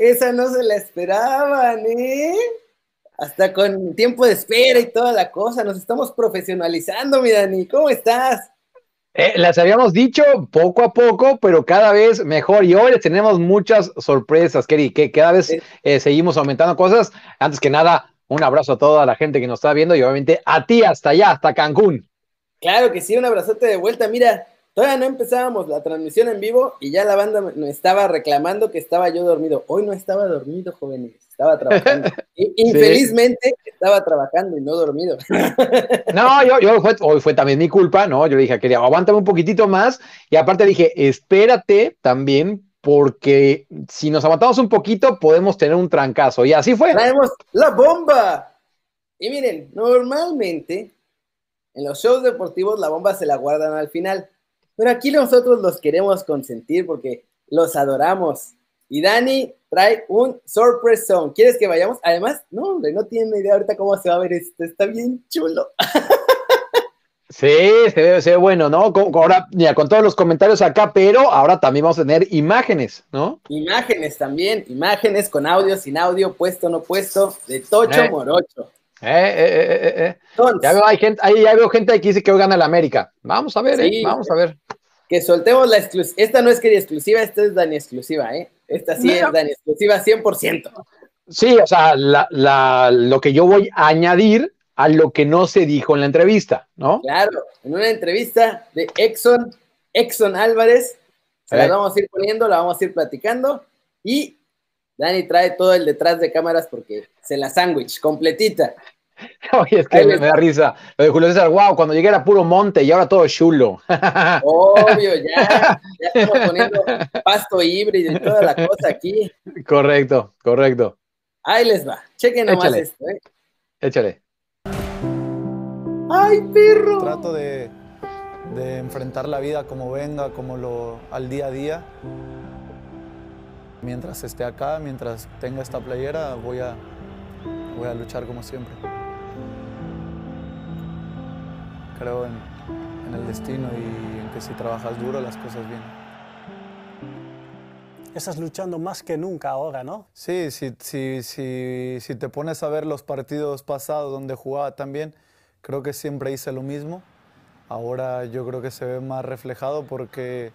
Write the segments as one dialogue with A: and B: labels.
A: esa no se la esperaban, ¿eh? Hasta con tiempo de espera y toda la cosa, nos estamos profesionalizando, mi Dani, ¿cómo estás?
B: Eh, las habíamos dicho poco a poco, pero cada vez mejor. Y hoy les tenemos muchas sorpresas, Kerry, que cada vez eh, seguimos aumentando cosas. Antes que nada, un abrazo a toda la gente que nos está viendo y obviamente a ti hasta allá, hasta Cancún.
A: Claro que sí, un abrazote de vuelta. Mira, todavía no empezábamos la transmisión en vivo y ya la banda me estaba reclamando que estaba yo dormido. Hoy no estaba dormido, jóvenes, estaba trabajando. Infelizmente estaba trabajando y no dormido.
B: No, yo, yo hoy fue también mi culpa, ¿no? Yo le dije, quería, aguántame un poquitito más y aparte dije, espérate también porque si nos aguantamos un poquito podemos tener un trancazo y así fue.
A: Traemos la bomba. Y miren, normalmente en los shows deportivos la bomba se la guardan al final, pero aquí nosotros los queremos consentir porque los adoramos. Y Dani trae un surprise song. ¿Quieres que vayamos? Además, no, hombre, no tienen idea ahorita cómo se va a ver esto. Está bien chulo.
B: Sí, se ve, se ve bueno, ¿no? Con, ahora, mira, con todos los comentarios acá, pero ahora también vamos a tener imágenes, ¿no?
A: Imágenes también, imágenes con audio, sin audio, puesto, no puesto, de Tocho
B: Eh.
A: Morocho.
B: Eh, eh, eh.
A: Entonces,
B: Ya veo, hay gente, ahí ya veo gente aquí que dice que hoy gana el América. Vamos a ver,
A: Sí.
B: eh, vamos a ver.
A: que soltemos la exclusiva. Esta no es quería exclusiva, esta es Dani exclusiva, ¿eh? Esta sí
B: No.
A: es Dani exclusiva 100%.
B: Sí, o sea, la, la- lo que yo voy a añadir a lo que no se dijo en la entrevista, ¿no?
A: Claro, en una entrevista de Exxon, Exxon Álvarez, se la vamos a ir poniendo, la vamos a ir platicando y Dani trae todo el detrás de cámaras porque se la sándwich completita.
B: Oye, es que me, da risa. Lo de Julio César, wow, cuando llegué era puro monte y ahora todo chulo.
A: Obvio, ya, ya estamos poniendo pasto híbrido y toda la cosa aquí.
B: correcto, correcto.
A: Ahí les va, chequen nomás
B: Échale.
A: esto, ¿eh?
B: Échale.
A: ¡Ay, perro!
C: Trato de, de enfrentar la vida como venga, como lo al día a día. Mientras esté acá, mientras tenga esta playera, voy a, voy a luchar como siempre. Creo en, en el destino y en que si trabajas duro las cosas vienen.
D: Estás luchando más que nunca ahora, ¿no?
C: Sí, si, si, si, si te pones a ver los partidos pasados donde jugaba también, creo que siempre hice lo mismo. Ahora yo creo que se ve más reflejado porque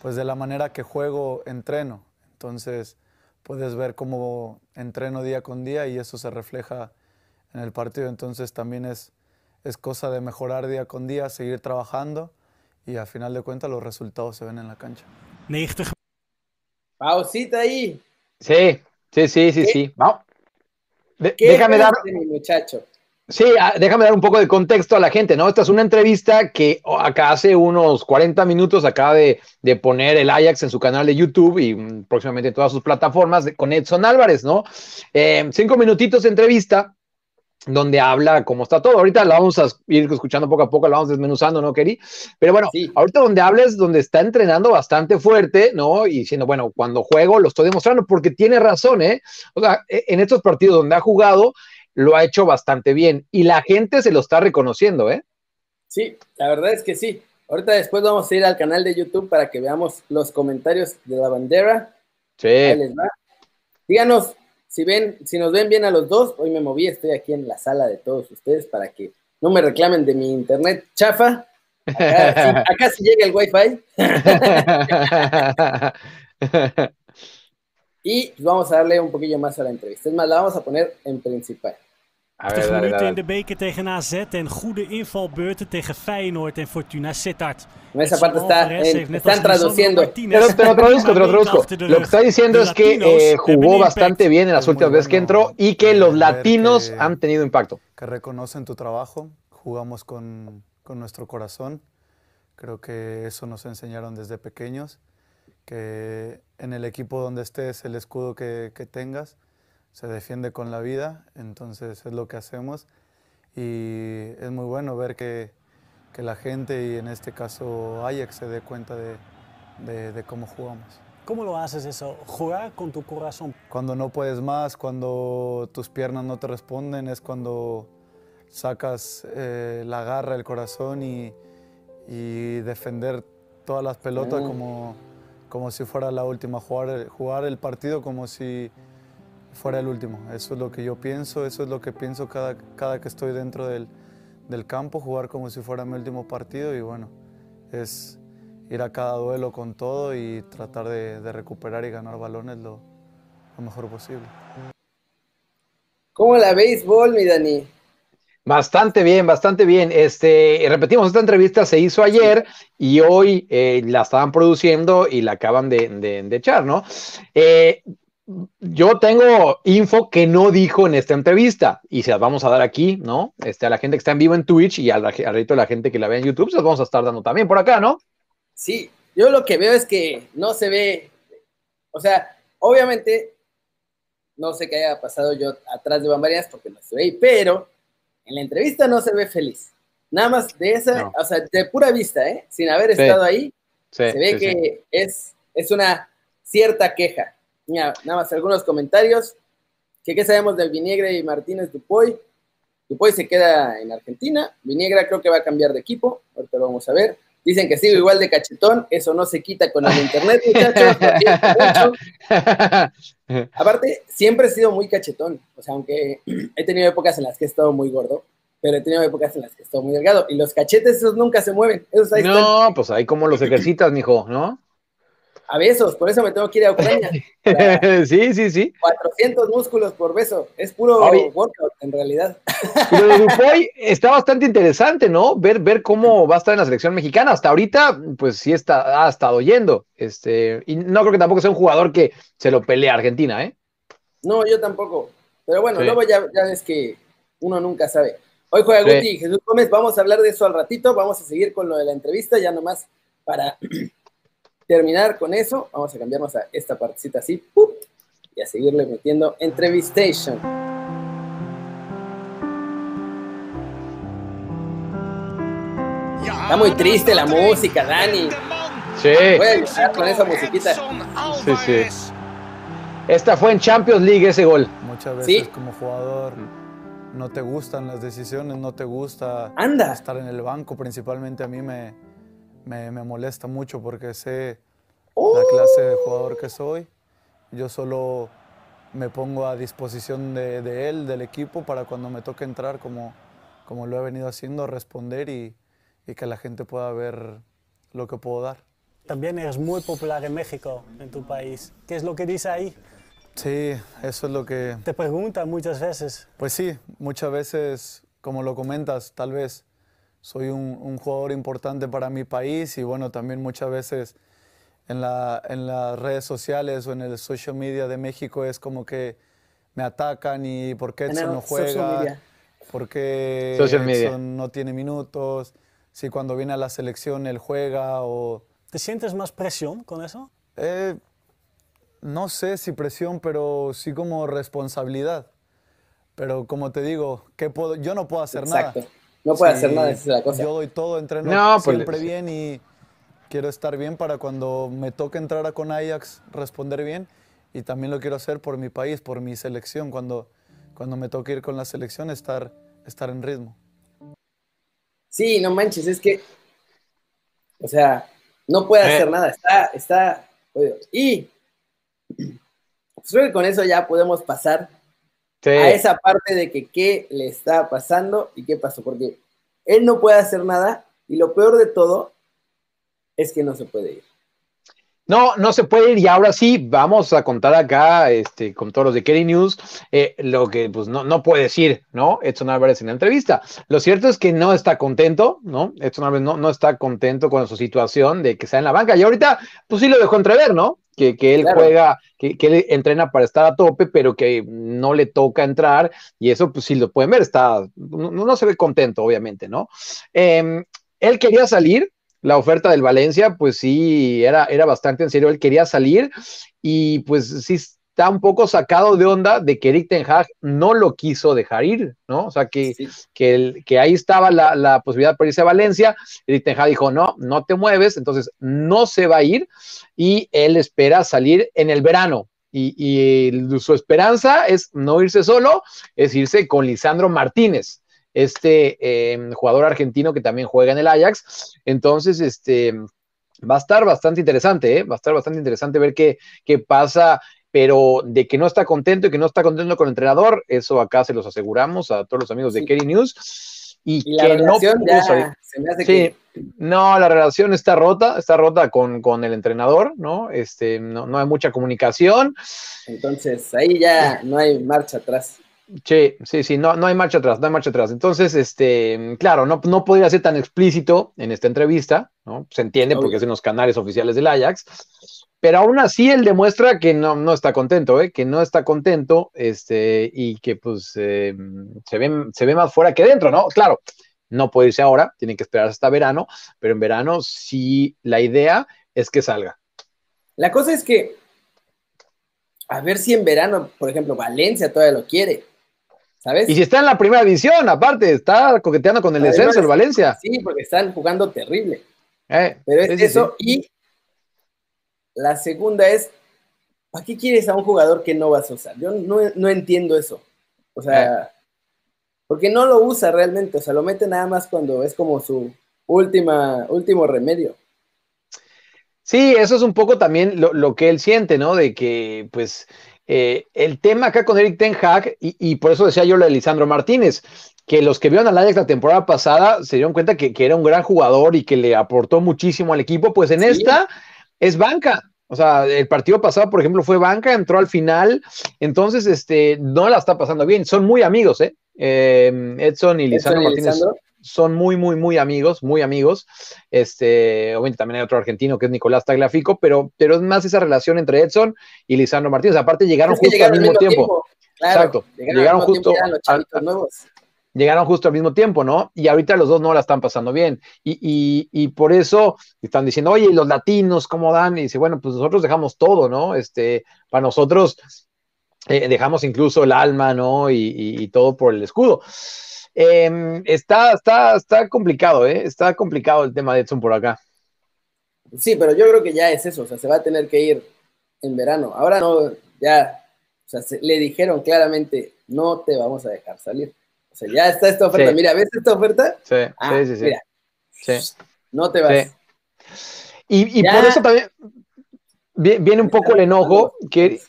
C: pues de la manera que juego entreno. Entonces puedes ver cómo entreno día con día y eso se refleja en el partido. Entonces también es, es cosa de mejorar día con día, seguir trabajando y al final de cuentas los resultados se ven en la cancha.
D: 90
A: Pausita ahí.
B: Sí, sí, sí, sí,
A: ¿Qué?
B: sí. De-
A: ¿Qué
B: déjame dar,
A: mi muchacho?
B: Sí, ah, déjame dar un poco de contexto a la gente, ¿no? Esta es una entrevista que acá hace unos 40 minutos acaba de, de poner el Ajax en su canal de YouTube y mm, próximamente en todas sus plataformas de- con Edson Álvarez, ¿no? Eh, cinco minutitos de entrevista donde habla cómo está todo. Ahorita la vamos a ir escuchando poco a poco, la vamos desmenuzando, ¿no, Keri? Pero bueno,
A: Sí.
B: ahorita donde habla es donde está entrenando bastante fuerte, ¿no? Y diciendo, bueno, cuando juego lo estoy demostrando porque tiene razón, ¿eh? O sea, e- en estos partidos donde ha jugado, lo ha hecho bastante bien y la gente se lo está reconociendo, ¿eh?
A: Sí, la verdad es que sí. Ahorita después vamos a ir al canal de YouTube para que veamos los comentarios de la bandera.
B: Sí.
A: les va. Díganos si ven, si nos ven bien a los dos. Hoy me moví, estoy aquí en la sala de todos ustedes para que no me reclamen de mi internet chafa. Acá, sí, acá sí llega el wifi. Y vamos a darle un poquillo más a la entrevista. Es más, la vamos a poner en principal.
B: A ver,
D: minuten
B: dale.
D: in de beker tegen AZ en goede invalbeurten tegen Feyenoord en Fortuna Sittard.
A: En esa parte está, en- están traduciendo.
D: Martinez
B: Pero te lo traduzco, te lo traduzco. Lo que está diciendo es que eh,
D: hebben
B: jugó bastante bien en las últimas veces que entró y que los latinos
C: que-
B: han tenido impacto.
C: que reconocen tu trabajo, jugamos con, con nuestro corazón. Creo que eso nos enseñaron desde pequeños, que en el equipo donde estés, el escudo que, que tengas, se defiende con la vida, entonces es lo que hacemos. Y es muy bueno ver que, que la gente, y en este caso Ajax, se dé cuenta de, de- de cómo jugamos.
D: ¿Cómo lo haces eso? Jugar con tu corazón.
C: Cuando no puedes más, cuando tus piernas no te responden, es cuando sacas eh, la garra, el corazón y, y defender todas las pelotas
A: Mm.
C: como, como si fuera la última, jugar, jugar el partido como si fuera el último. Eso es lo que yo pienso, eso es lo que pienso cada, cada que estoy dentro del, del campo, jugar como si fuera mi último partido y bueno, es ir a cada duelo con todo y tratar de, recuperar y ganar balones lo, lo, mejor posible.
A: ¿Cómo la béisbol, mi Dani?
B: Bastante bien, bastante bien. Este, repetimos, esta entrevista se hizo ayer y hoy eh, la estaban produciendo y la acaban de, de, de echar, ¿no? Eh, yo tengo info que no dijo en esta entrevista y se las vamos a dar aquí, ¿no? Este, a la gente que está en vivo en Twitch y al, al resto de la gente que la ve en YouTube, se las vamos a estar dando también por acá, ¿no?
A: Sí, yo lo que veo es que no se ve, o sea, obviamente, no sé qué haya pasado yo atrás de bambalinas porque no se ve, pero en la entrevista no se ve feliz. Nada más de esa, no. o sea, de pura vista, ¿eh? Sin haber sí. estado ahí, sí, se ve sí, que es, es una cierta queja. Mira, nada más algunos comentarios. ¿Qué, ¿Qué, sabemos del Viniegra y Martínez Dupoy? Dupoy se queda en Argentina. Viniegra creo que va a cambiar de equipo. Ahorita lo vamos a ver. Dicen que sigo igual de cachetón. Eso no se quita con el internet, muchachos. Aparte, siempre he sido muy cachetón. O sea, aunque he tenido épocas en las que he estado muy gordo, pero he tenido épocas en las que he estado muy delgado. Y los cachetes, esos nunca se mueven. Esos ahí
B: no,
A: están.
B: pues ahí como los ejercitas, mijo, ¿no?
A: A besos, por eso me tengo que ir a Ucrania.
B: sí, sí, sí.
A: 400 músculos por beso, es puro Oye, workout en realidad.
B: Pero lo de Dufoy está bastante interesante, ¿no? Ver, ver cómo va a estar en la selección mexicana. Hasta ahorita, pues sí está, ha estado yendo. Este, y no creo que tampoco sea un jugador que se lo pelee a Argentina, ¿eh?
A: No, yo tampoco. Pero bueno, sí. luego ya, ya es que uno nunca sabe. Hoy juega sí. Guti y Jesús Gómez, vamos a hablar de eso al ratito, vamos a seguir con lo de la entrevista, ya nomás para terminar con eso, vamos a cambiarnos a esta partecita así, ¡pup! y a seguirle metiendo Entrevistation. Está muy triste la música, Dani.
B: Sí.
A: Voy a con esa musiquita.
B: Sí, sí. Esta fue en Champions League ese gol.
C: Muchas veces ¿Sí? como jugador no te gustan las decisiones, no te gusta
A: Anda.
C: estar en el banco, principalmente a mí me, me, me molesta mucho porque sé oh. la clase de jugador que soy. Yo solo me pongo a disposición de, de, él, del equipo, para cuando me toque entrar, como, como lo he venido haciendo, responder y, y que la gente pueda ver lo que puedo dar.
D: También eres muy popular en México, en tu país. ¿Qué es lo que dice ahí?
C: Sí, eso es lo que...
D: Te preguntan muchas veces.
C: Pues sí, muchas veces, como lo comentas, tal vez soy un, un, jugador importante para mi país y bueno, también muchas veces en, la, en las redes sociales o en el social media de México es como que me atacan y por qué Edson no juega, por qué Edson no tiene minutos, si cuando viene a la selección él juega o...
D: ¿Te sientes más presión con eso?
C: Eh, no sé si presión, pero sí como responsabilidad. Pero como te digo, ¿qué puedo? yo no puedo hacer
A: Exacto.
C: nada.
A: No puede sí, hacer nada, esa es la cosa.
C: Yo doy todo, entreno no, siempre pues... bien y quiero estar bien para cuando me toque entrar a con Ajax responder bien y también lo quiero hacer por mi país, por mi selección, cuando, cuando me toque ir con la selección, estar, estar en ritmo.
A: Sí, no manches, es que, o sea, no puede eh. hacer nada, está, está, y pues creo que con eso ya podemos pasar a esa parte de que qué le está pasando y qué pasó, porque él no puede hacer nada y lo peor de todo es que no se puede ir.
B: No, no se puede ir y ahora sí vamos a contar acá este, con todos los de Kerry News eh, lo que pues no, no puede decir, ¿no? Edson Álvarez en la entrevista. Lo cierto es que no está contento, ¿no? Edson Álvarez no, no está contento con su situación de que está en la banca y ahorita pues sí lo dejó entrever, ¿no? Que, que él claro. juega, que, que, él entrena para estar a tope, pero que no le toca entrar y eso pues sí lo pueden ver, está, no, no se ve contento obviamente, ¿no? Eh, él quería salir, la oferta del Valencia, pues sí, era, era bastante en serio, él quería salir y pues sí está un poco sacado de onda de que Eric Ten Hag no lo quiso dejar ir, ¿no? O sea, que, sí. que, el, que, ahí estaba la, la, posibilidad para irse a Valencia, Eric Ten Hag dijo, no, no te mueves, entonces no se va a ir y él espera salir en el verano, y, y, su esperanza es no irse solo, es irse con Lisandro Martínez, este eh, jugador argentino que también juega en el Ajax. Entonces, este, va a estar bastante interesante, ¿eh? va a estar bastante interesante ver qué, qué pasa pero de que no está contento y que no está contento con el entrenador, eso acá se los aseguramos a todos los amigos de Kerry News. Y, que no se me hace sí, no, la relación está rota, está rota con, con el entrenador, ¿no? Este, no, no hay mucha comunicación.
A: Entonces, ahí ya no hay marcha atrás.
B: Sí, sí, sí, no, no hay marcha atrás, no hay marcha atrás. Entonces, este, claro, no, no podría ser tan explícito en esta entrevista, ¿no? Se entiende porque es en los canales oficiales del Ajax, pero aún así él demuestra que no, no está contento, ¿eh? que no está contento este, y que pues eh, se, ve, se ve más fuera que dentro, ¿no? Claro, no puede irse ahora, tiene que esperar hasta verano, pero en verano sí la idea es que salga.
A: La cosa es que, a ver si en verano, por ejemplo, Valencia todavía lo quiere. ¿Sabes?
B: Y si está en la primera división, aparte, está coqueteando con el descenso el Valencia.
A: Sí, porque están jugando terrible. Eh, pero es eso, y la segunda es, ¿para qué quieres a un jugador que no vas a usar? Yo no, entiendo eso. O sea, eh. porque no lo usa realmente, o sea, lo mete nada más cuando es como su última, último remedio.
B: Sí, eso es un poco también lo, que él siente, ¿no? De que, pues, eh, el tema acá con Eric Ten Hag, y, por eso decía yo lo de Lisandro Martínez, que los que vieron al Ajax la temporada pasada se dieron cuenta que, era un gran jugador y que le aportó muchísimo al equipo, pues en esta es banca. O sea, el partido pasado, por ejemplo, fue banca, entró al final, entonces este, no la está pasando bien. Son muy amigos, ¿eh? eh Edson y Lisandro Martínez son muy, muy, muy amigos, muy amigos. Este, obviamente también hay otro argentino que es Nicolás Tagliafico, pero, pero es más esa relación entre Edson y Lisandro Martínez. Aparte, llegaron justo al mismo tiempo. Exacto, llegaron, justo. nuevos llegaron justo al mismo tiempo, ¿no? Y ahorita los dos no la están pasando bien. Y, por eso están diciendo, oye, ¿y los latinos cómo dan? Y dice, bueno, pues nosotros dejamos todo, ¿no? Este, para nosotros eh, dejamos incluso el alma, ¿no? Y, todo por el escudo. Em, está, está, está complicado, ¿eh? Está complicado el tema de Edson por acá.
A: Sí, pero yo creo que ya es eso, o sea, se va a tener que ir en verano. Ahora no, ya, o sea, le dijeron claramente, no te vamos a dejar salir sea, ya está esta oferta. Mira, ¿ves esta oferta?
B: Sí, ah, sí, sí, Mira.
A: sí. No te vas.
B: Y, por eso también viene un poco el enojo. Que,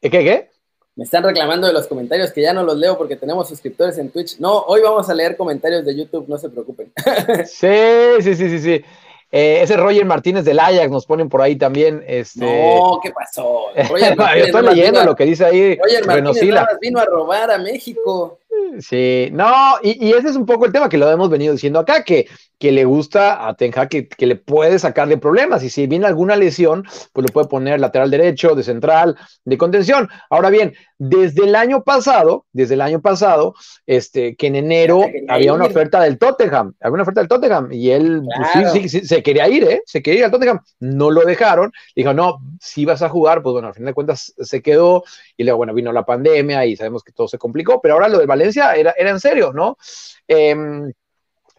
B: ¿Qué, qué?
A: Me están reclamando de los comentarios que ya no los leo porque tenemos suscriptores en Twitch. No, hoy vamos a leer comentarios de YouTube, no se preocupen.
B: sí, sí, sí, sí, sí. Eh, ese Roger Martínez del Ajax nos ponen por ahí también. Este...
A: No, ¿qué pasó?
B: Roger estoy leyendo lo que dice ahí.
A: Roger Martínez vino a robar a México.
B: Sí, no, y, ese es un poco el tema que lo hemos venido diciendo acá, que, que le gusta a Tenja que, que, le puede sacar de problemas, y si viene alguna lesión, pues lo puede poner lateral derecho, de central, de contención. Ahora bien, desde el año pasado, desde el año pasado, este, que en enero había una oferta del Tottenham, había una oferta del Tottenham, y él pues, sí, sí, se quería ir, ¿eh? Se quería ir al Tottenham, no lo dejaron, dijo, no, si vas a jugar, pues bueno, al fin de cuentas se quedó, y luego, bueno, vino la pandemia y sabemos que todo se complicó, pero ahora lo de Valencia era, era en serio, ¿no? Em,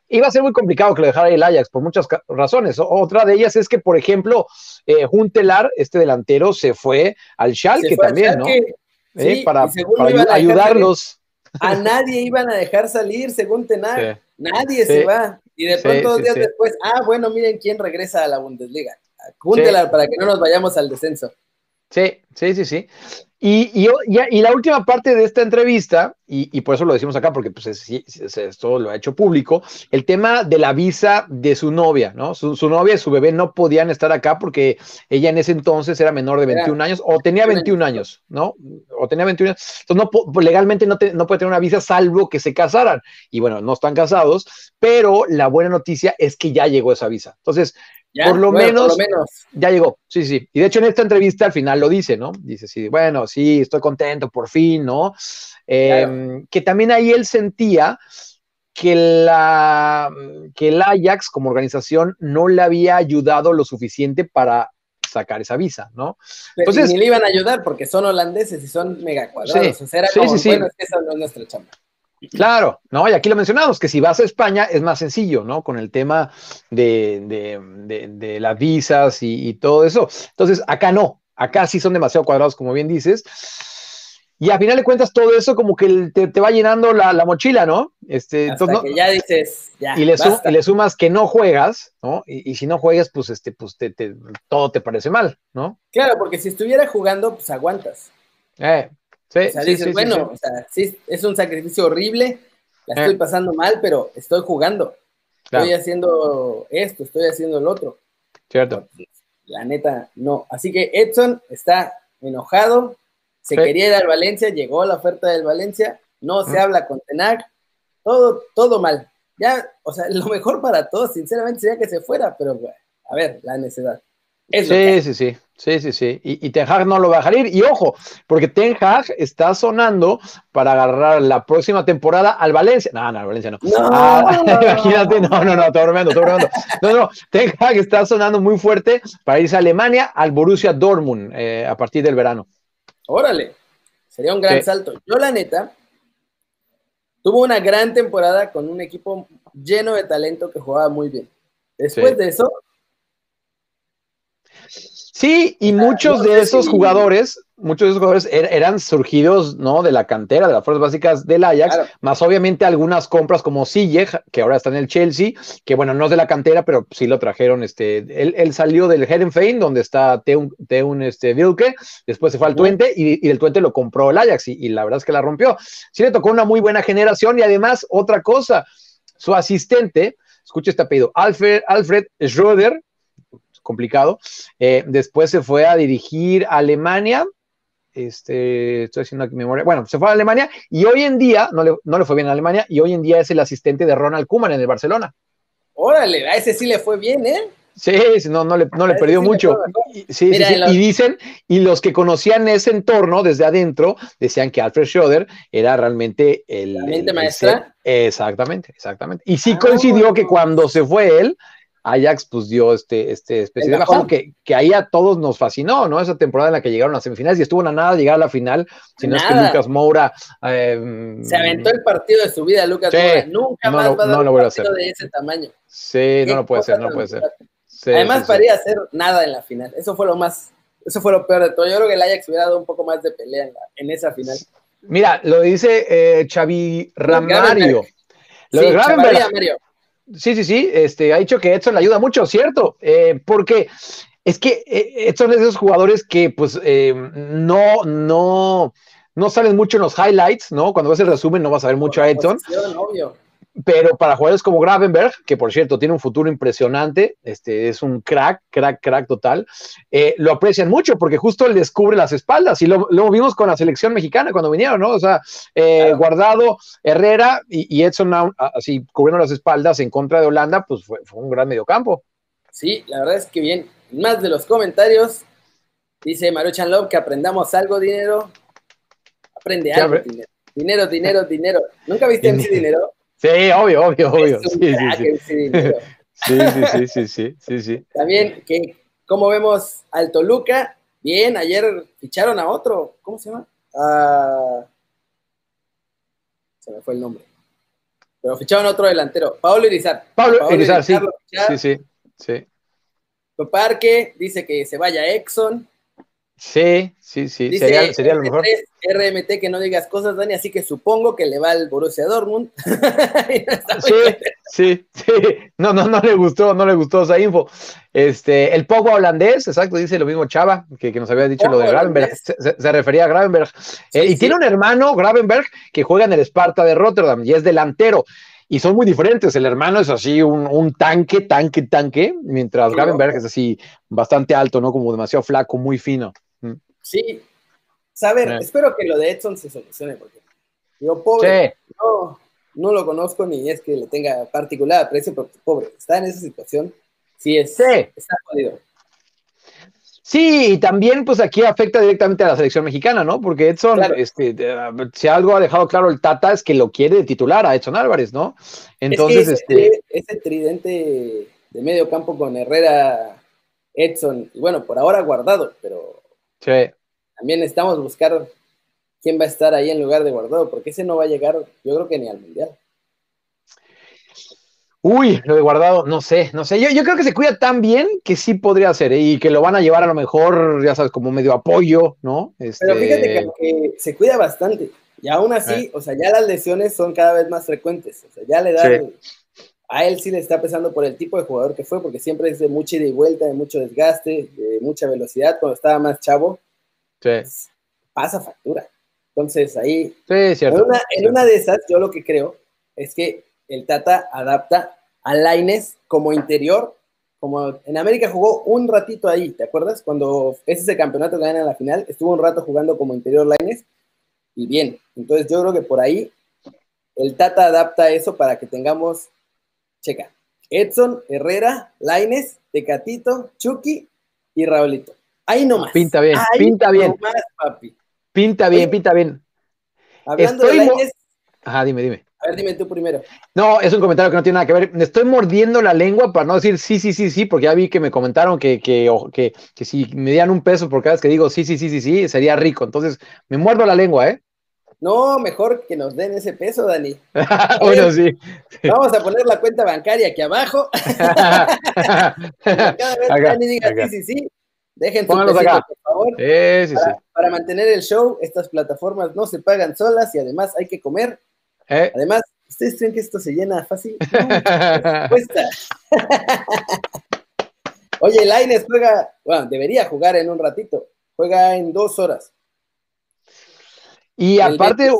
B: iba a ser muy complicado que lo dejara el Ajax por muchas razones. Otra de ellas es que, por ejemplo, eh, Juntelar, este delantero, se fue al Schalke también, ¿no? Eh, para, ayudarlos.
A: A nadie iban a dejar salir, según Tenar. Nadie se va. Y de pronto, dos días después, ah, bueno, miren quién regresa a la Bundesliga. Juntelar, para que no nos vayamos al descenso.
B: Sí, sí, sí, sí. Y, y, la última parte de esta entrevista, y, por eso lo decimos acá, porque pues, esto lo ha hecho público, el tema de la visa de su novia, ¿no? Su, novia y su bebé no podían estar acá porque ella en ese entonces era menor de 21 años, o tenía 21 años, ¿no? O tenía 21 años. Entonces, no, legalmente no, no puede tener una visa salvo que se casaran. Y bueno, no están casados, pero la buena noticia es que ya llegó esa visa. Entonces, por, lo menos, ya llegó, sí, sí. Y de hecho en esta entrevista al final lo dice, ¿no? Dice, sí, bueno, sí, estoy contento, por fin, ¿no? Em, que también ahí él sentía que, la, que el Ajax como organización no le había ayudado lo suficiente para sacar esa visa, ¿no?
A: Entonces, ni le iban a ayudar porque son holandeses y son mega cuadrados. o sea, era como, bueno, es que esa no es nuestra chamba.
B: Claro, ¿no? Y aquí lo mencionamos, que si vas a España es más sencillo, ¿no? Con el tema de, las visas y, todo eso. Entonces, acá no, acá sí son demasiado cuadrados, como bien dices. y a final de cuentas todo eso como que te, va llenando la, mochila, ¿no? Este,
A: Hasta que ya dices, ya,
B: y, le y, le sumas que no juegas, ¿no? Y, si no juegas, pues, este, pues te, todo te parece mal, ¿no?
A: Claro, porque si estuviera jugando, pues aguantas.
B: Eh, sí,
A: o sea, dices, bueno, o sea, sí, es un sacrificio horrible, la estoy eh. pasando mal, pero estoy jugando. Estoy haciendo esto, estoy haciendo el otro.
B: Cierto.
A: La neta, no. Así que Edson está enojado, se quería ir al Valencia, llegó la oferta del Valencia, no se habla con Tenac, todo, todo mal. Ya, o sea, lo mejor para todos, sinceramente, sería que se fuera, pero a ver, la necesidad.
B: Sí, sí, sí, sí, sí, sí. Y, Ten Hag no lo va a dejar ir. Y ojo, porque Ten Hag está sonando para agarrar la próxima temporada al Valencia. No, no, al Valencia no. Ah, imagínate, no, no, no, todo bromeando, todo bromeando. No, no, Ten Hag está sonando muy fuerte para irse a Alemania al Borussia Dortmund eh, a partir del verano.
A: Órale, sería un gran salto. Yo, la neta, tuvo una gran temporada con un equipo lleno de talento que jugaba muy bien. Después de eso.
B: Sí, y muchos de esos jugadores muchos de esos jugadores er, eran surgidos, ¿no? De la cantera, de las fuerzas básicas del Ajax, más obviamente algunas compras como Sillej, que ahora está en el Chelsea, que bueno, no es de la cantera, pero sí lo trajeron, este, él, salió del Herenfein, donde está Teun, Teun este, Wilke, después se fue al Twente y, el Twente lo compró el Ajax y, la verdad es que la rompió. Sí le tocó una muy buena generación y además otra cosa, su asistente, escucha este apellido, Alfred, Alfred Schroeder, complicado. Eh, después se fue a dirigir a Alemania este, estoy haciendo aquí memoria, bueno, se fue a Alemania y hoy en día, no le, no le fue bien a Alemania, y hoy en día es el asistente de Ronald Koeman en el Barcelona.
A: Órale, a ese sí le fue bien, ¿eh?
B: Sí, no, no le, no le perdió mucho. sí, sí, Y dicen, y los que conocían ese entorno desde adentro, decían que Alfred Schroeder era realmente el.
A: ¿La mente maestra?
B: exactamente, exactamente. Y sí ah, coincidió que cuando se fue él, Ajax pues dio este, este especie de bajón que, que, ahí a todos nos fascinó, ¿no? Esa temporada en la que llegaron a semifinales y estuvo a nada de llegar a la final, si no es que Lucas Moura...
A: Eh, Se aventó el partido de su vida, Lucas Moura. Nunca más va a dar un partido de ese tamaño.
B: Sí, no lo puede ser, no puede ser.
A: Además, paría hacer nada en la final. Eso fue lo más, eso fue lo peor de todo. Yo creo que el Ajax hubiera dado un poco más de pelea en, esa final.
B: Mira, lo dice eh, Xavi Ramario.
A: Lo de Mario.
B: Sí, sí, sí, este, ha dicho que Edson le ayuda mucho, ¿cierto? Eh, porque es que eh, Edson es de esos jugadores que pues eh, no, no, no salen mucho en los highlights, ¿no? Cuando ves el resumen no vas a ver mucho a Edson. Obvio pero para jugadores como Gravenberg, que por cierto tiene un futuro impresionante, este es un crack, crack, crack total, eh, lo aprecian mucho porque justo él descubre las espaldas y lo, vimos con la selección mexicana cuando vinieron, ¿no? O sea, eh, Guardado, Herrera y, Edson así cubriendo las espaldas en contra de Holanda, pues fue, un gran mediocampo.
A: Sí, la verdad es que bien. Más de los comentarios, dice Maruchan Love que aprendamos algo, dinero. Aprende algo, dinero. Dinero, dinero, dinero. ¿Nunca viste MC Dinero?
B: Sí, obvio, obvio, obvio. Sí, sí, sí. sí, sí, sí,
A: También, que, ¿cómo vemos al Toluca? Bien, ayer ficharon a otro, ¿cómo se llama? Se me fue el nombre. Pero ficharon a otro delantero, Pablo Irizar.
B: Pablo, Irizar, sí. Sí, sí, sí.
A: Parque dice que se vaya Exxon.
B: Sí, sí, sí, sería, sería, lo mejor.
A: RMT que no digas cosas, Dani, así que supongo que le va al Borussia Dortmund.
B: sí, sí, sí, no, no, no le gustó, no le gustó esa info. Este, el Pogba holandés, exacto, dice lo mismo Chava, que, nos había dicho lo de Gravenberg, se, refería a Gravenberg. Eh, y tiene un hermano, Gravenberg, que juega en el Sparta de Rotterdam y es delantero y son muy diferentes. El hermano es así un, tanque, tanque, tanque, mientras Gravenberg es así bastante alto, ¿no? Como demasiado flaco, muy fino.
A: Mm. Sí. Saber, eh. espero que lo de Edson se solucione, porque digo, pobre, no, no lo conozco ni es que le tenga particular aprecio, pero pobre, está en esa situación, sí, es, está jodido.
B: Sí, y también pues aquí afecta directamente a la selección mexicana, ¿no? Porque Edson, este, si algo ha dejado claro el Tata es que lo quiere de titular a Edson Álvarez, ¿no? Entonces, este...
A: Ese tridente de medio campo con Herrera, Edson, y bueno, por ahora guardado, pero también necesitamos buscar quién va a estar ahí en lugar de guardado, porque ese no va a llegar, yo creo que ni al Mundial.
B: Uy, lo he guardado, no sé, no sé. Yo, yo creo que se cuida tan bien que sí podría ser ¿eh? y que lo van a llevar a lo mejor, ya sabes, como medio apoyo, ¿no?
A: Este... Pero fíjate que, que, se cuida bastante y aún así, eh. o sea, ya las lesiones son cada vez más frecuentes. O sea, ya le da. Sí. A él sí le está pesando por el tipo de jugador que fue, porque siempre es de mucha ida y vuelta, de mucho desgaste, de mucha velocidad. Cuando estaba más chavo, sí. pues, pasa factura. Entonces ahí,
B: sí, cierto,
A: en, una, en una de esas, yo lo que creo es que el Tata adapta a Laines como interior, como en América jugó un ratito ahí, ¿te acuerdas? Cuando ese es el campeonato que gana en la final, estuvo un rato jugando como interior Laines y bien. Entonces yo creo que por ahí el Tata adapta eso para que tengamos, checa, Edson, Herrera, Laines, Tecatito, Chucky y Raulito. Ahí nomás.
B: Pinta bien,
A: ahí
B: pinta bien.
A: Papi.
B: Pinta bien, pinta bien.
A: Hablando
B: Estoy
A: de Lainez,
B: Ajá, dime, dime.
A: a ver, dime tú primero.
B: No, es un comentario que no tiene nada que ver. Me estoy mordiendo la lengua para no decir sí, sí, sí, sí, porque ya vi que me comentaron que, que, que, que si me dieran un peso por cada vez que digo sí, sí, sí, sí, sí, sería rico. Entonces, me muerdo la lengua, ¿eh?
A: No, mejor que nos den ese peso, Dani.
B: bueno, sí.
A: Vamos a poner la cuenta bancaria aquí abajo. Cada vez que Dani diga
B: acá.
A: sí, sí, sí, dejen su pesito,
B: acá.
A: por favor.
B: Sí, sí, sí.
A: Para, para mantener el show, estas plataformas no se pagan solas y además hay que comer.
B: ¿Eh?
A: Además, ¿ustedes creen que esto se llena fácil? No, cuesta. Oye, Laines juega, bueno, debería jugar en un ratito. Juega en dos horas.
B: Y
A: El
B: aparte,
A: Betis.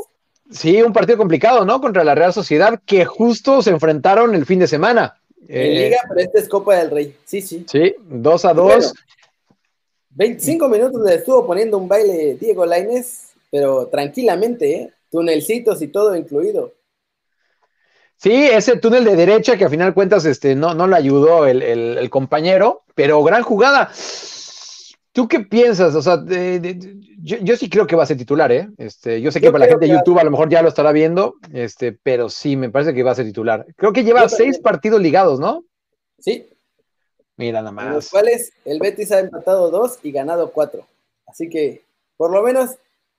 B: sí, un partido complicado, ¿no? Contra la Real Sociedad, que justo se enfrentaron el fin de semana.
A: En
B: Eh,
A: Liga, pero esta es Copa del Rey. Sí, sí.
B: Sí, dos a
A: Bueno,
B: dos.
A: 25 minutos le estuvo poniendo un baile Diego Laines, pero tranquilamente, ¿eh? Tunelcitos y todo incluido.
B: Sí, ese túnel de derecha que a final cuentas este, no, no le ayudó el, el- el compañero, pero gran jugada. ¿Tú qué piensas? O sea, de- de- de- yo, yo sí creo que va a ser titular, ¿eh? Este, yo sé que
A: Yo
B: para la gente de YouTube a lo mejor ya lo estará viendo, este, pero sí, me parece que va a ser titular. Creo que lleva seis partidos ligados, ¿no?
A: Sí,
B: Mira nada
A: en los
B: más.
A: cuales el Betis ha empatado dos y ganado cuatro. Así que, por lo menos,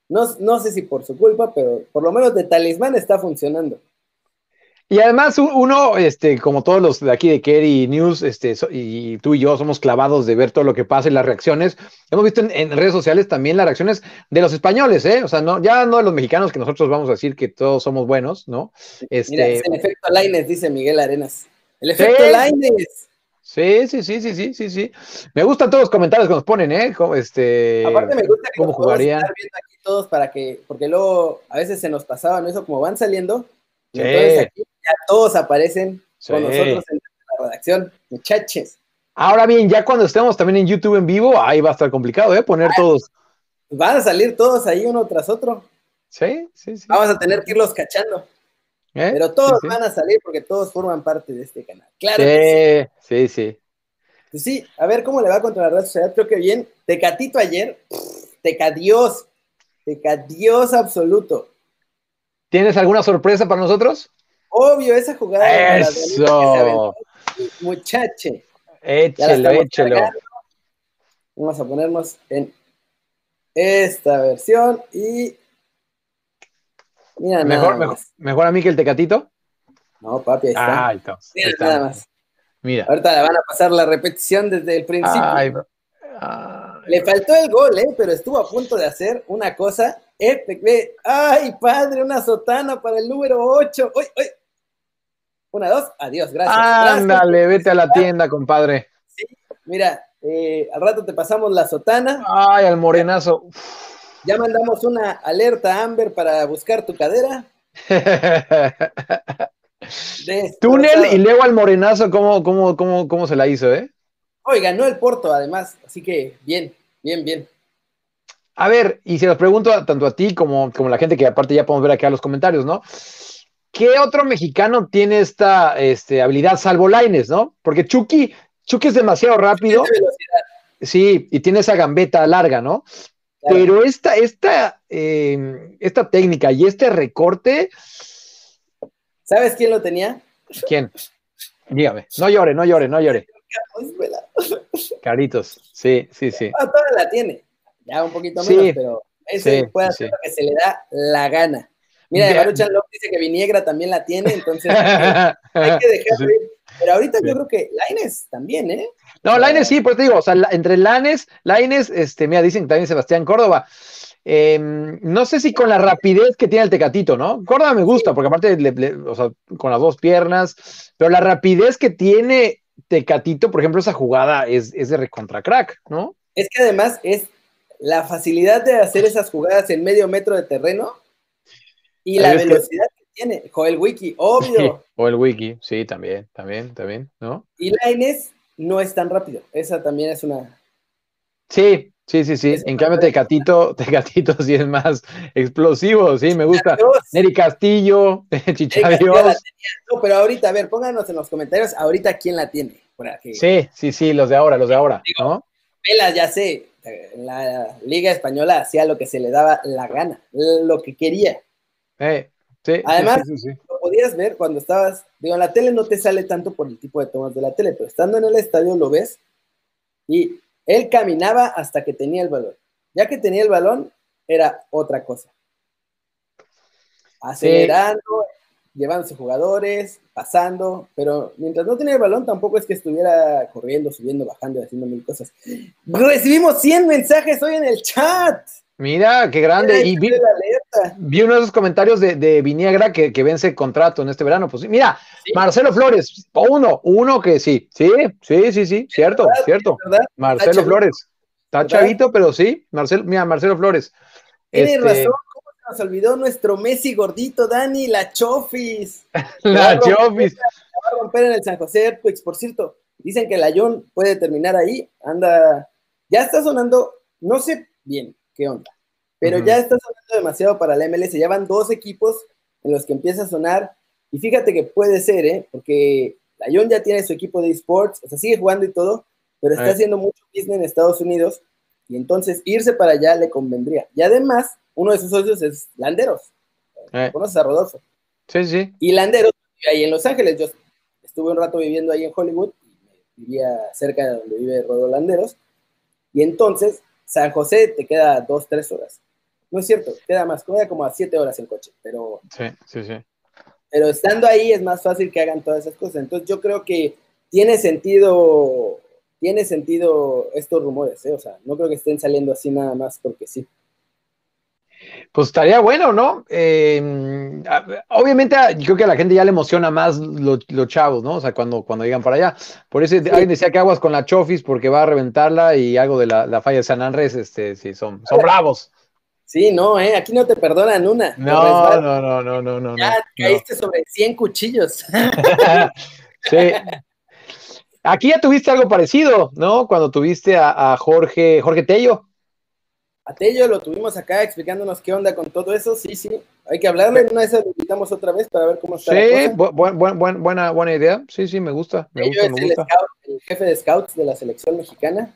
A: no, no sé si por su culpa, pero por lo menos de talismán está funcionando.
B: Y además uno, este, como todos los de aquí de Kerry News, este, y tú y yo somos clavados de ver todo lo que pasa y las reacciones. Hemos visto en, en redes sociales también las reacciones de los españoles, ¿eh? O sea, no, ya no de los mexicanos que nosotros vamos a decir que todos somos buenos, ¿no?
A: Mira,
B: Este,
A: es el efecto Laines, dice Miguel Arenas. El efecto
B: Sí.
A: Laines.
B: Sí, sí, sí, sí, sí, sí, sí. Me gustan todos los comentarios que nos ponen, ¿eh? Como, Este,
A: Aparte me gusta que
B: cómo
A: nos
B: jugarían.
A: estar viendo aquí todos para que, porque luego a veces se nos pasaban eso como van saliendo. y. Entonces aquí ya todos aparecen con nosotros en la redacción. Muchachos,
B: Ahora bien, ya cuando estemos también en YouTube en vivo, ahí va a estar complicado, ¿eh? Poner todos.
A: van a salir todos ahí uno tras otro.
B: Sí, sí, sí.
A: Vamos a tener que irlos cachando.
B: ¿Eh?
A: Pero todos
B: Sí, sí.
A: van a salir porque todos forman parte de este canal. Claro que sí.
B: Sí, sí, sí.
A: Pues sí, a ver cómo le va contra la Real Sociedad. Creo que bien. Tecatito ayer, pff, tecadios. Tecadios absoluto.
B: ¿Tienes alguna sorpresa para nosotros?
A: Obvio, esa jugada
B: Eso.
A: Muchache.
B: Échelo, échelo.
A: cargando. Vamos a ponernos en esta versión y. Mira,
B: Mejor, mejor, mejor a mí que el Tecatito.
A: No, papi, ahí está.
B: Entonces, ahí
A: Mira,
B: está.
A: nada más.
B: Mira.
A: Ahorita le van a pasar la repetición desde el principio.
B: Ay, bro. Ay,
A: Le faltó el gol, ¿eh? Pero estuvo a punto de hacer una cosa ¡Ay, padre! Una sotana para el número 8. ¡Uy, uy! Una, dos. Adiós, gracias. Gracias.
B: Ándale, vete a la tienda, compadre.
A: Mira, eh, al rato te pasamos la sotana.
B: Ay, al morenazo.
A: Ya mandamos una alerta Amber para buscar tu cadera.
B: Túnel y luego al morenazo, ¿cómo, cómo, cómo, cómo se la hizo, eh?
A: Hoy ganó el Porto, además. Así que bien, bien, bien.
B: A ver, y se los pregunto a- tanto a ti como, como la gente que aparte ya podemos ver acá los comentarios, ¿no? ¿Qué otro mexicano tiene esta este, habilidad salvo Laines, no? Porque Chucky, Chucky es demasiado rápido, sí, y tiene esa gambeta larga, ¿no? Pero esta, esta, eh, esta técnica y este recorte,
A: ¿Sabes quién lo tenía?
B: ¿quién? Dígame, no llore, no llore, no llore. Caritos, sí, sí, sí.
A: Ah, todavía la tiene. Ya un poquito
B: Sí,
A: menos, pero ese
B: sí,
A: puede hacer
B: sí.
A: lo que se le da la gana. Mira,
B: Ya.
A: Maruchan López dice que Viniegra también la tiene, entonces hay que, dejar ir. Pero ahorita yo creo que Laines también, ¿eh?
B: No, Laines sí, pues te digo, o sea, entre Laines, Laines, este, mira, dicen que también Sebastián Córdoba. Em, no sé si con la rapidez que tiene el Tecatito, ¿no? Córdoba me gusta, porque aparte, o sea, con las dos piernas, pero la rapidez que tiene Tecatito, por ejemplo, esa jugada es, es de recontra crack, ¿no?
A: Es que además es la facilidad de hacer esas jugadas en medio metro de terreno y la velocidad que... tiene. Joel Wiki, obvio.
B: Joel Wiki, sí, también, también, también, ¿no?
A: Y la Inés no es tan rápido. Esa también es una.
B: Sí, sí, sí, sí. en cambio, Tecatito, Tecatito sí es más explosivo, sí, me gusta. Neri Castillo, Chichadios.
A: No, pero ahorita, a ver, pónganos en los comentarios ahorita quién la tiene.
B: Sí, sí, sí, los de ahora, los de ahora, ¿no?
A: Velas, ya sé, la Liga Española hacía lo que se le daba la gana, lo que quería.
B: Eh,
A: Además, lo podías ver cuando estabas, digo, en la tele no te sale tanto por el tipo de tomas de la tele, pero estando en el estadio lo ves y él caminaba hasta que tenía el balón. Ya que tenía el balón, era otra cosa. Acelerando, llevándose jugadores, pasando, pero mientras no tenía el balón tampoco es que estuviera corriendo, subiendo, bajando y haciendo mil cosas. Recibimos 100 mensajes hoy en el chat.
B: Mira, qué grande. Y vi, uno de esos comentarios de, de Viniegra que, que, vence contrato en este verano. Pues mira, Marcelo Flores, uno, uno que sí, sí, sí, sí, sí, cierto, cierto. Marcelo Flores. Está chavito, pero sí, Marcelo, mira, Marcelo Flores.
A: Tiene este, razón, nos olvidó nuestro Messi gordito, Dani, la Chofis.
B: la Chofis.
A: Va a romper en el San José Earthquakes, por cierto. Dicen que el Ayón puede terminar ahí. Anda, ya está sonando, no sé bien qué onda, pero ya está sonando demasiado para la MLS. Ya van dos equipos en los que empieza a sonar. Y fíjate que puede ser, ¿eh? Porque el Ayón ya tiene su equipo de esports, o sea, sigue jugando y todo, pero está haciendo mucho business en Estados Unidos. Y entonces irse para allá le convendría. Y además, uno de sus socios es Landeros. Eh. ¿Conoces a Rodolfo?
B: Sí, sí.
A: Y Landeros ahí en Los Ángeles. Yo estuve un rato viviendo ahí en Hollywood, vivía cerca de donde vive Rodolfo Landeros. Y entonces, San José te queda dos, tres horas. No es cierto, queda más, queda como a siete horas en coche, pero.
B: Sí, sí, sí.
A: Pero estando ahí es más fácil que hagan todas esas cosas. Entonces yo creo que tiene sentido, tiene sentido estos rumores, ¿eh? O sea, no creo que estén saliendo así nada más porque sí.
B: Pues estaría bueno, ¿no? Eh, obviamente, yo creo que a la gente ya le emociona más los chavos, ¿no? O sea, cuando, cuando llegan para allá. Por eso alguien decía que aguas con la Chofis porque va a reventarla y algo de la, falla de San Andrés, este, sí, son, son bravos.
A: Sí, no, ¿eh? Aquí no te perdonan una.
B: No, no, no, no, no, no.
A: Ya caíste sobre 100 cuchillos.
B: sí. Aquí ya tuviste algo parecido, ¿no? Cuando tuviste a, a Jorge, Jorge Tello.
A: A Tello lo tuvimos acá explicándonos qué onda con todo eso. Sí, sí, hay que hablarle. Una vez lo invitamos otra vez para ver cómo está.
B: Sí, buena, buena idea. Sí, sí, me gusta. Me gusta,
A: es el, jefe de scouts de la selección mexicana.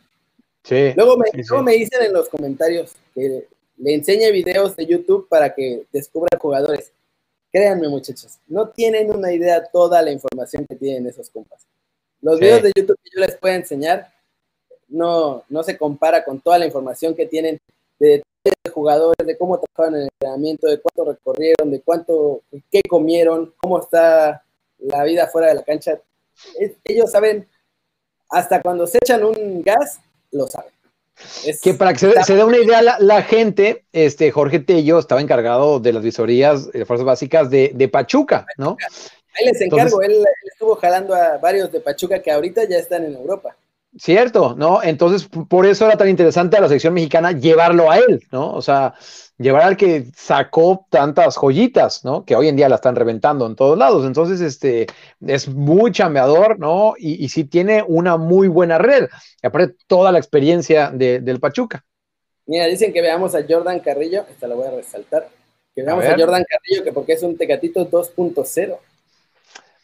B: Sí.
A: Luego me, me dicen en los comentarios que le enseñe videos de YouTube para que descubra jugadores. Créanme, muchachos, no tienen una idea toda la información que tienen esos compas. Los videos de YouTube que yo les puedo enseñar no, no se compara con toda la información que tienen de, jugadores, de cómo trabajaron en el entrenamiento, de cuánto recorrieron, de cuánto, qué comieron, cómo está la vida fuera de la cancha. ellos saben, hasta cuando se echan un gas, lo saben.
B: que para que se, dé una idea la, gente, este Jorge Tello estaba encargado de las visorías de fuerzas básicas de, Pachuca, ¿no?
A: Ahí les encargo, él, estuvo jalando a varios de Pachuca que ahorita ya están en Europa.
B: Cierto, ¿no? Entonces, por eso era tan interesante a la selección mexicana llevarlo a él, ¿no? O sea, llevar al que sacó tantas joyitas, ¿no? Que hoy en día la están reventando en todos lados. Entonces, este, es muy chambeador, ¿no? Y, y sí tiene una muy buena red. Y aparte, toda la experiencia del Pachuca.
A: Mira, dicen que veamos a Jordan Carrillo, esta la voy a resaltar, que veamos a, Jordan Carrillo, que porque es un Tecatito 2.0.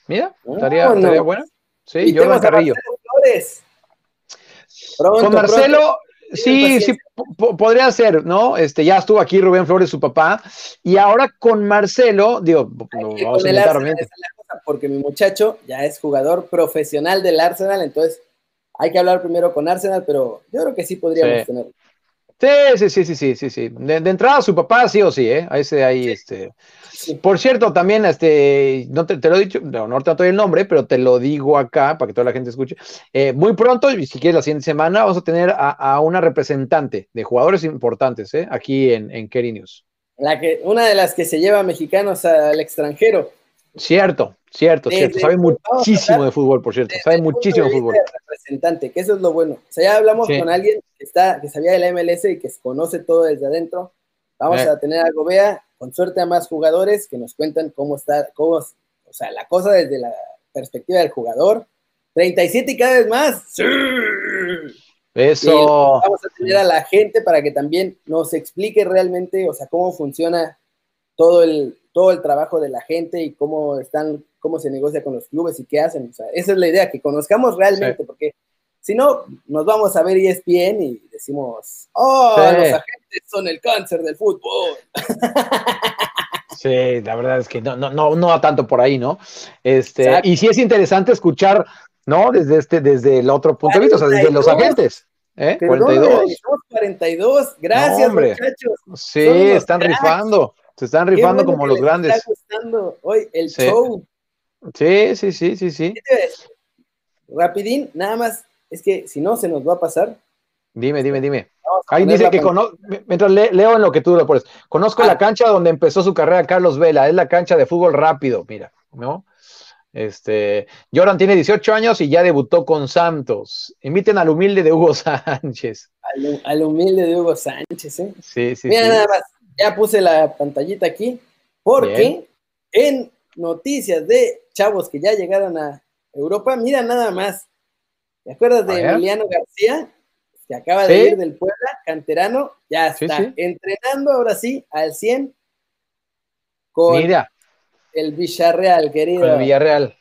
B: Mira, estaría, estaría bueno. Sí, Jordan Carrillo. Con Marcelo, sí, sí, podría ser, ¿no? Este, ya estuvo aquí Rubén Flores, su papá, y ahora con Marcelo, digo,
A: vamos a porque mi muchacho ya es jugador profesional del Arsenal, entonces hay que hablar primero con Arsenal, pero yo creo que sí podríamos tenerlo.
B: Sí, sí, sí, sí, sí, sí. De, de entrada su papá sí o sí, ¿eh? A ese ahí, este. Por cierto, también, este, no te, te lo he dicho, no, no te doy el nombre, pero te lo digo acá para que toda la gente escuche. Eh, muy pronto, y si quieres la siguiente semana, vamos a tener a, a una representante de jugadores importantes, ¿eh? Aquí en, en Kerry News.
A: La que, una de las que se lleva mexicanos al extranjero.
B: Cierto, cierto,
A: Desde
B: cierto. Sabe muchísimo de fútbol, por cierto. Sabe muchísimo de fútbol.
A: representante, que eso es lo bueno. O sea, ya hablamos
B: Sí.
A: con alguien que está, que sabía de la MLS y que conoce todo desde adentro. Vamos
B: Eh.
A: a tener a Gobea, con suerte a más jugadores que nos cuentan cómo está, cómo, o sea, la cosa desde la perspectiva del jugador. 37 y cada vez más. Sí. Y
B: Eso.
A: vamos a tener a la gente para que también nos explique realmente, o sea, cómo funciona todo el, todo el trabajo de la gente y cómo están, cómo se negocia con los clubes y qué hacen. O sea, esa es la idea, que conozcamos realmente, porque si no, nos vamos a ver ESPN y decimos, oh,
B: Sí.
A: los agentes son el cáncer del fútbol.
B: Sí, la verdad es que no, no, no, no va tanto por ahí, ¿no? Este,
A: Exacto.
B: y sí es interesante escuchar, ¿no? Desde este, desde el otro punto de vista, o sea, desde los
A: 42.
B: agentes. ¿eh?
A: Perdón,
B: 42.
A: somos 42. Gracias,
B: No,
A: muchachos.
B: Sí, están
A: cracks.
B: rifando. Se están rifando
A: bueno
B: como los grandes.
A: Está gustando hoy el
B: Sí.
A: show.
B: Sí, sí, sí, sí, sí.
A: Rapidín, nada más, es que si no se nos va a pasar.
B: Dime, dime, dime. Ahí dice que
A: pantalla.
B: cono- mientras le- leo en lo que tú lo pones. Conozco
A: Ah.
B: la cancha donde empezó su carrera Carlos Vela, es la cancha de fútbol rápido, mira, ¿no? Este, Jordan tiene 18 años y ya debutó con Santos. Inviten al humilde de Hugo Sánchez.
A: al, al humilde de Hugo Sánchez, ¿eh?
B: Sí, sí,
A: Mira
B: sí.
A: nada más, ya puse la pantallita aquí, porque
B: Bien.
A: en noticias de chavos que ya llegaron a Europa, mira nada más. ¿Te acuerdas de. Emiliano García? Que acaba de
B: Sí.
A: ir del Puebla, canterano, ya está
B: sí.
A: entrenando ahora sí al 100 con
B: Mira,
A: el Villarreal, querido.
B: con el Villarreal.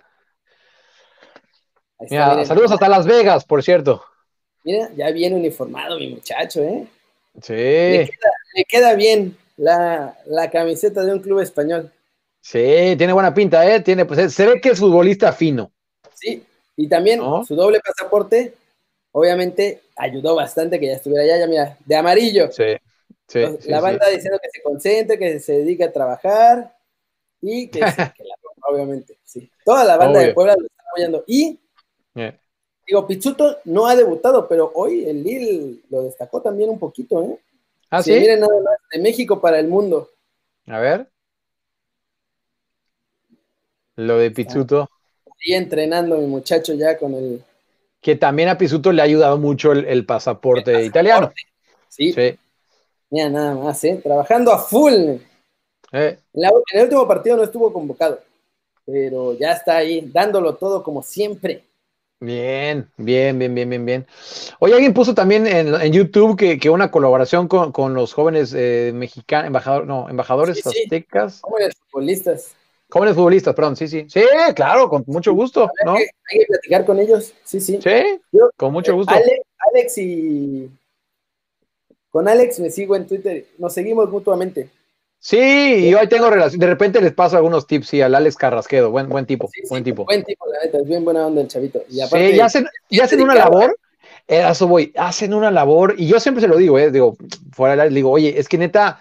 A: Está,
B: Mira, saludos hasta Las Vegas, por cierto.
A: Mira, ya viene uniformado mi muchacho, ¿eh? Le
B: Sí,
A: queda, le queda bien la, la camiseta de un club español.
B: sí, tiene buena pinta, ¿eh? Tiene, pues, se ve que es futbolista fino.
A: Sí, y también
B: ¿No?
A: su doble pasaporte, obviamente, ayudó bastante que ya estuviera allá, ya mira, de amarillo.
B: Sí, sí.
A: La
B: sí.
A: banda diciendo que se concentre, que se dedique a trabajar y que, sí, que la obviamente. Sí. Toda la banda de. Puebla lo está apoyando. Y,
B: Eh,
A: digo, Pizzuto no ha debutado, pero hoy el Lille lo destacó también un poquito, ¿eh?
B: Ah,
A: Sí,
B: sí.
A: miren nada más, de México para el mundo.
B: A ver. Lo de Pizzuto.
A: Y entrenando mi muchacho ya con el
B: Que también a Pizzuto le ha ayudado mucho el, el pasaporte italiano.
A: Sí,
B: Sí.
A: mira nada más, ¿eh? Trabajando a full.
B: Eh,
A: la- en el último partido no estuvo convocado, pero ya está ahí, dándolo todo como siempre.
B: Bien, bien, bien, bien, bien, bien. Oye, alguien puso también en, en YouTube que, que una colaboración con, con los jóvenes eh, mexicanos, embajador, no, embajadores
A: Sí, sí.
B: aztecas,
A: Jóvenes futbolistas.
B: jóvenes futbolistas, perdón, sí, sí. Sí, claro, con mucho gusto, ¿no?
A: Hay, que, hay que platicar con ellos, sí, sí.
B: Sí,
A: Yo-
B: con mucho gusto.
A: Ale- Alex y. Con Alex me sigo en Twitter, nos seguimos mutuamente.
B: Sí, y yo ahí tengo relación. De repente les paso algunos tips, sí, al Alex Carrasquedo, buen, buen tipo,
A: Sí, sí,
B: buen tipo.
A: Buen tipo, la neta, es bien buena onda el chavito. Y aparte,
B: Sí, y hacen, hacen una labor, eh, a eso voy, hacen una labor, y yo siempre se lo digo, eh, digo, fuera del digo, oye, es que neta,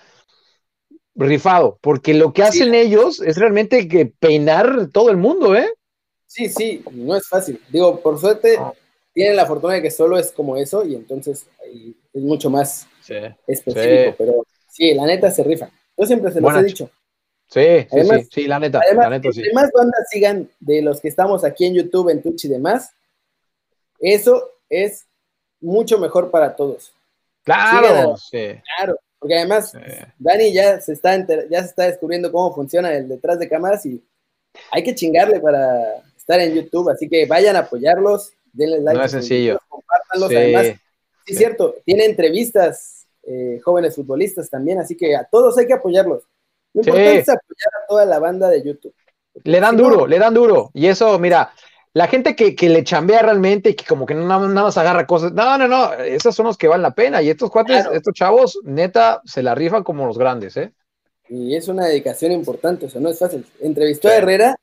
B: rifado, porque lo que hacen ellos es realmente que peinar todo el mundo, ¿eh?
A: Sí, sí, no es fácil. Digo, por suerte,
B: No.
A: tienen la fortuna de que solo es como eso, y entonces es mucho más específico,
B: Sí.
A: pero sí, la neta se rifa. Yo siempre se los
B: Buena
A: he
B: ch-
A: dicho.
B: sí, sí,
A: Además-
B: sí, sí, la neta,
A: Además,
B: la neta, sí.
A: bandas sigan de los que estamos aquí en YouTube, en Twitch y demás, eso es mucho mejor para todos.
B: Claro, sí,
A: Claro, porque además
B: sí.
A: Dani ya se está ya se está descubriendo cómo funciona el detrás de cámaras y hay que chingarle para estar en YouTube, así que vayan a apoyarlos, denle like,
B: No es sencillo.
A: videos, compártanlos, además, sí,
B: sí.
A: es cierto, tiene entrevistas eh, jóvenes futbolistas también, así que a todos hay que apoyarlos. Lo
B: Sí.
A: importante es apoyar a toda la banda de YouTube.
B: Le dan
A: si no,
B: duro, le dan duro. Y eso, mira, la gente que, que le chambea realmente y que como que no, nada más agarra cosas. No, no, no, esos son los que valen la pena. Y estos cuates,
A: Claro.
B: estos chavos, neta, se la rifan como los grandes, ¿eh?
A: Y es una dedicación importante, o sea, no es fácil. Entrevistó
B: Sí.
A: a Herrera,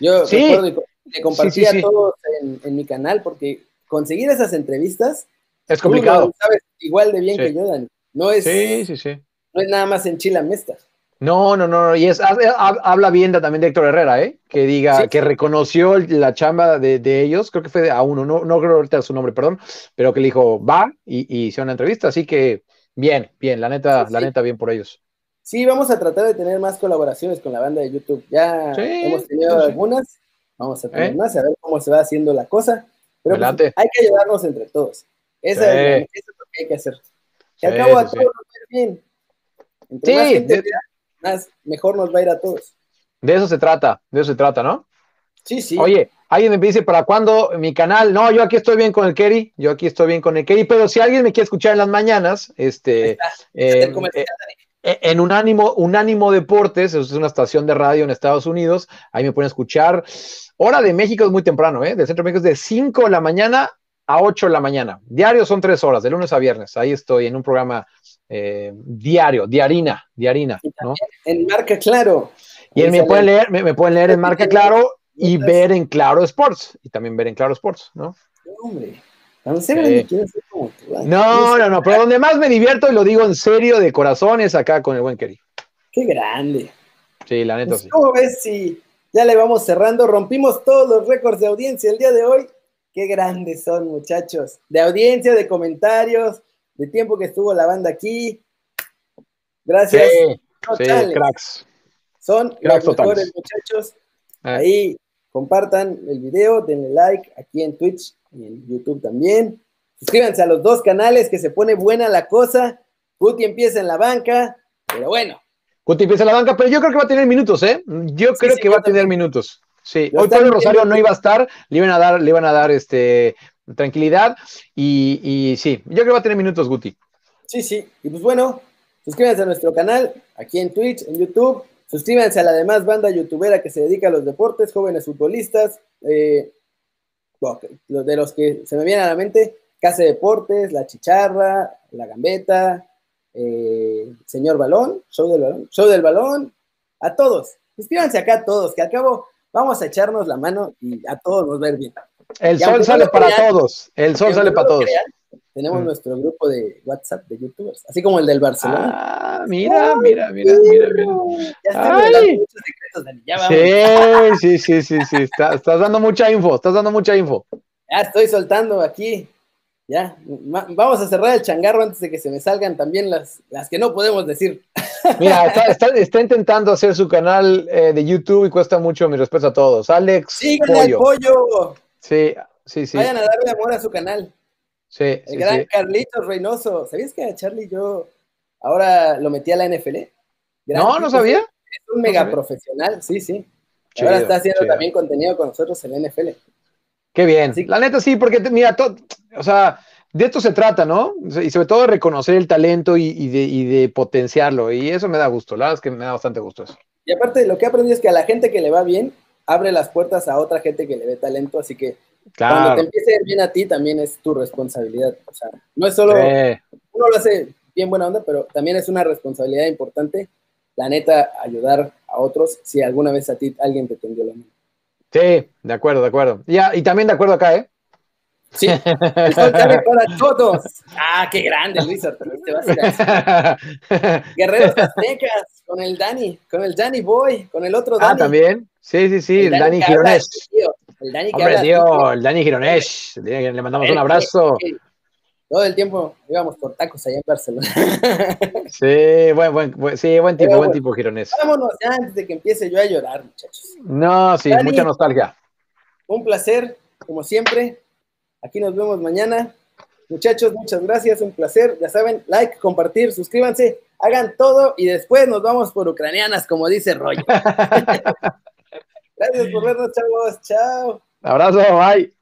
A: yo
B: Sí.
A: recuerdo le compartí
B: sí.
A: a todos en, en mi canal, porque conseguir esas entrevistas
B: Es complicado.
A: sabes igual de bien que yo, Dani. No es,
B: sí, sí, sí.
A: No es nada más en Chile Mestas.
B: No, no, no, y es, habla bien también de Héctor Herrera, ¿eh? Que diga, que reconoció la chamba de, ellos, creo que fue a uno, no, no creo ahorita su nombre, perdón, pero que le dijo, va, y, y hizo una entrevista, así que bien, bien, la neta, la neta, bien por ellos.
A: Sí, vamos a tratar de tener más colaboraciones con la banda de YouTube. Ya hemos tenido algunas, vamos a tener ¿Eh? más, a ver cómo se va haciendo la cosa. Pero pues, hay que ayudarnos entre todos. Esa es, lo que hay que hacer. Que al cabo a todos nos va bien. Entre más gente más mejor nos va a ir a todos.
B: De eso se trata, de eso se trata, ¿no?
A: Sí, sí.
B: Oye, alguien me dice, ¿para cuándo mi canal? No, yo aquí estoy bien con el Kerry, yo aquí estoy bien con el Kerry, pero si alguien me quiere escuchar en las mañanas, este, eh, eh, en Unánimo, Unánimo Deportes, es una estación de radio en Estados Unidos, ahí me pueden escuchar. Hora de México es muy temprano, ¿eh? De Centro de México es de 5 de la mañana a 8 de la mañana. Diario son 3 horas, de lunes a viernes. Ahí estoy en un programa eh, diario, diarina, diarina, ¿no?
A: En Marca Claro.
B: Y me pueden, leer, me, pueden leer en Marca Claro y ver en Claro Sports. Y también ver en Claro Sports, ¿no?
A: Hombre.
B: No, no, no, pero donde más me divierto y lo digo en serio, de corazón, es acá con el buen Kerry.
A: Qué grande.
B: Sí, la neta pues,
A: ¿Cómo ves si ya le vamos cerrando? Rompimos todos los récords de audiencia el día de hoy. Qué grandes son, muchachos. De audiencia, de comentarios, de tiempo que estuvo la banda aquí. Gracias.
B: Sí, cracks.
A: Son los mejores, muchachos. Eh. Ahí compartan el video, denle like aquí en Twitch y en YouTube también. Suscríbanse a los dos canales que se pone buena la cosa. Guti empieza en la banca, pero bueno.
B: Guti empieza en la banca, pero yo creo que va a tener minutos, ¿eh? Yo creo que va a tener minutos. Sí, hoy Pablo Rosario no iba a estar, le iban a dar, le iban a dar este tranquilidad y, y, sí, yo creo que va a tener minutos, Guti.
A: Sí, sí, y pues bueno, suscríbanse a nuestro canal, aquí en Twitch, en YouTube, suscríbanse a la demás banda youtubera que se dedica a los deportes, jóvenes futbolistas, eh, de los que se me vienen a la mente, Casa Deportes, La Chicharra, La Gambeta, eh, Señor Balón, Show del Balón, Show del Balón, a todos. Suscríbanse acá a todos, que al cabo vamos a echarnos la mano y a todos nos ir bien.
B: El sol sale para todos, el sol sale para todos.
A: tenemos mm. nuestro grupo de WhatsApp de youtubers, así como el del Barcelona.
B: Ah, mira, mira, mira, mira, mira.
A: Ya muchos secretos, Dani. Ya
B: vamos. Sí, sí, sí, sí, sí. estás dando mucha info, estás dando mucha info.
A: Ya estoy soltando aquí ya, vamos a cerrar el changarro antes de que se me salgan también las, las que no podemos decir.
B: Mira, está, intentando hacer su canal eh, de YouTube y cuesta mucho mi respeto a todos. Alex
A: Síganle pollo. pollo.
B: Sí, sí, sí.
A: Vayan a darle amor a su canal.
B: Sí,
A: el gran Carlitos Reynoso. ¿Sabías que a Charlie yo ahora lo metí a la NFL?
B: no, no sabía.
A: Es un mega profesional, sí, sí. ahora está haciendo también contenido con nosotros en la NFL.
B: Qué bien. La neta sí, porque mira, o sea, de esto se trata, ¿no? Y sobre todo de reconocer el talento y, de, potenciarlo. Y eso me da gusto, la verdad es que me da bastante gusto eso.
A: Y aparte, lo que he aprendido es que a la gente que le va bien, abre las puertas a otra gente que le ve talento. Así que cuando te empiece a ir bien a ti, también es tu responsabilidad. O sea, no es solo. Uno lo hace bien buena onda, pero también es una responsabilidad importante, la neta, ayudar a otros si alguna vez a ti alguien te tendió la mano.
B: Sí, de acuerdo, de acuerdo. Ya, y también de acuerdo acá, ¿eh?
A: Sí, para todos. Ah, qué grande, Luis Te vas a Guerreros Aztecas, con el Dani, con el Dani Boy, con el otro ah, Dani.
B: Ah, también. Sí, sí, sí, el, Dani, Gironés. El Dani Hombre, tío, el Dani Gironés. Le mandamos un abrazo.
A: Todo el tiempo íbamos por tacos allá en Barcelona.
B: Sí, buen, buen, sí, buen tipo, buen tipo Gironés.
A: Vámonos ya antes de que empiece yo a llorar, muchachos.
B: No, sí, mucha nostalgia.
A: Un placer, como siempre. Aquí nos vemos mañana. Muchachos, muchas gracias, un placer. Ya saben, like, compartir, suscríbanse, hagan todo y después nos vamos por ucranianas, como dice Roy. gracias por vernos, chavos. Chao.
B: Abrazo, bye.